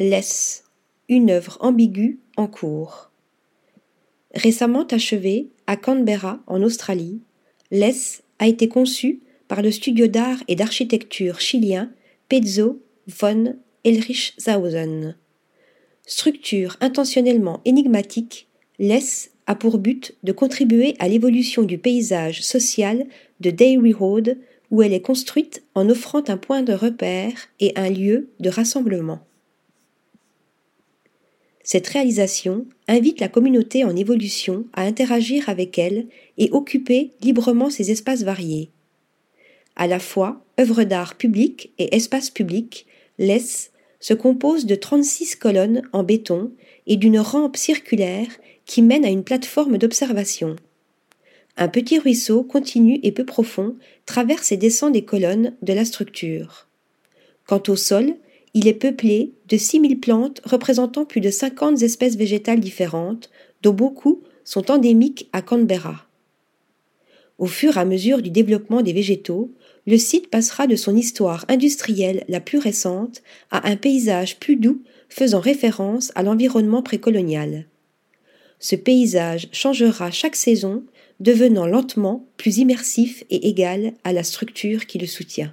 Laisse, une œuvre ambiguë en cours. Récemment achevée à Canberra, en Australie, Laisse a été conçu par le studio d'art et d'architecture chilien Pezzo von Elrichshausen. Structure intentionnellement énigmatique, Laisse a pour but de contribuer à l'évolution du paysage social de Dairy Road où elle est construite en offrant un point de repère et un lieu de rassemblement. Cette réalisation invite la communauté en évolution à interagir avec elle et occuper librement ces espaces variés. À la fois, œuvre d'art publique et espace public, l'ES se compose de 36 colonnes en béton et d'une rampe circulaire qui mène à une plateforme d'observation. Un petit ruisseau continu et peu profond traverse et descend des colonnes de la structure. Quant au sol, il est peuplé de 6000 plantes représentant plus de 50 espèces végétales différentes, dont beaucoup sont endémiques à Canberra. Au fur et à mesure du développement des végétaux, le site passera de son histoire industrielle la plus récente à un paysage plus doux faisant référence à l'environnement précolonial. Ce paysage changera chaque saison, devenant lentement plus immersif et égal à la structure qui le soutient.